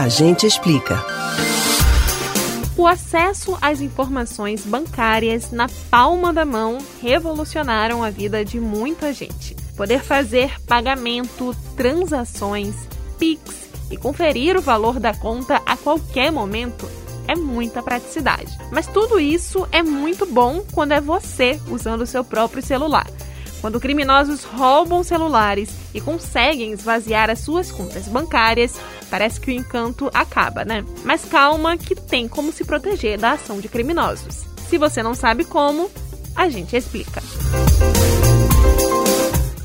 A gente explica. O acesso às informações bancárias na palma da mão revolucionaram a vida de muita gente. Poder fazer pagamento, transações, Pix e conferir o valor da conta a qualquer momento é muita praticidade. Mas tudo isso é muito bom quando é você usando o seu próprio celular. Quando criminosos roubam celulares e conseguem esvaziar as suas contas bancárias, parece que o encanto acaba, né? Mas calma que tem como se proteger da ação de criminosos. Se você não sabe como, a gente explica.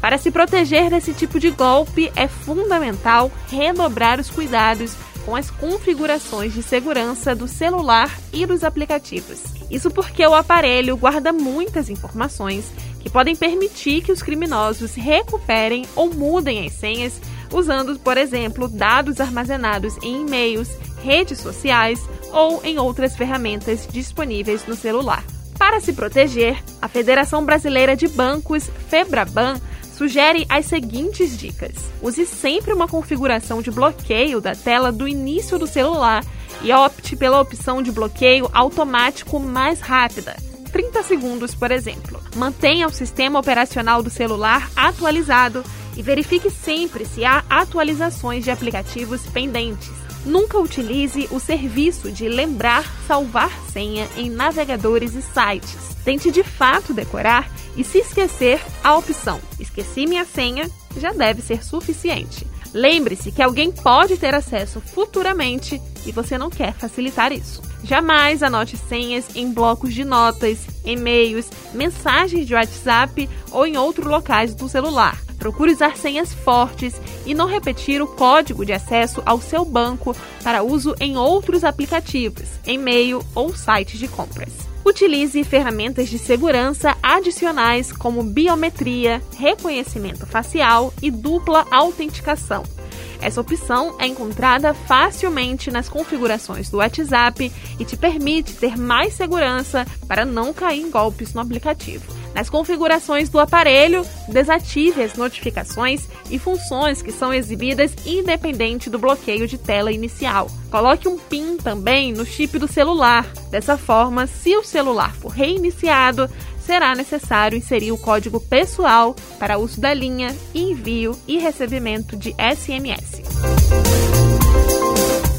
Para se proteger desse tipo de golpe, é fundamental redobrar os cuidados com as configurações de segurança do celular e dos aplicativos. Isso porque o aparelho guarda muitas informações que podem permitir que os criminosos recuperem ou mudem as senhas usando, por exemplo, dados armazenados em e-mails, redes sociais ou em outras ferramentas disponíveis no celular. Para se proteger, a Federação Brasileira de Bancos, FEBRABAN, sugere as seguintes dicas. Use sempre uma configuração de bloqueio da tela do início do celular e opte pela opção de bloqueio automático mais rápida. 30 segundos, por exemplo. Mantenha o sistema operacional do celular atualizado e verifique sempre se há atualizações de aplicativos pendentes. Nunca utilize o serviço de lembrar salvar senha em navegadores e sites. Tente de fato decorar e se esquecer, a opção Esqueci minha senha já deve ser suficiente. Lembre-se que alguém pode ter acesso futuramente e você não quer facilitar isso. Jamais anote senhas em blocos de notas, e-mails, mensagens de WhatsApp ou em outros locais do celular. Procure usar senhas fortes e não repetir o código de acesso ao seu banco para uso em outros aplicativos, e-mail ou sites de compras. Utilize ferramentas de segurança adicionais como biometria, reconhecimento facial e dupla autenticação. Essa opção é encontrada facilmente nas configurações do WhatsApp e te permite ter mais segurança para não cair em golpes no aplicativo. Nas configurações do aparelho, desative as notificações e funções que são exibidas independente do bloqueio de tela inicial. Coloque um PIN também no chip do celular. Dessa forma, se o celular for reiniciado, será necessário inserir o código pessoal para uso da linha, envio e recebimento de SMS.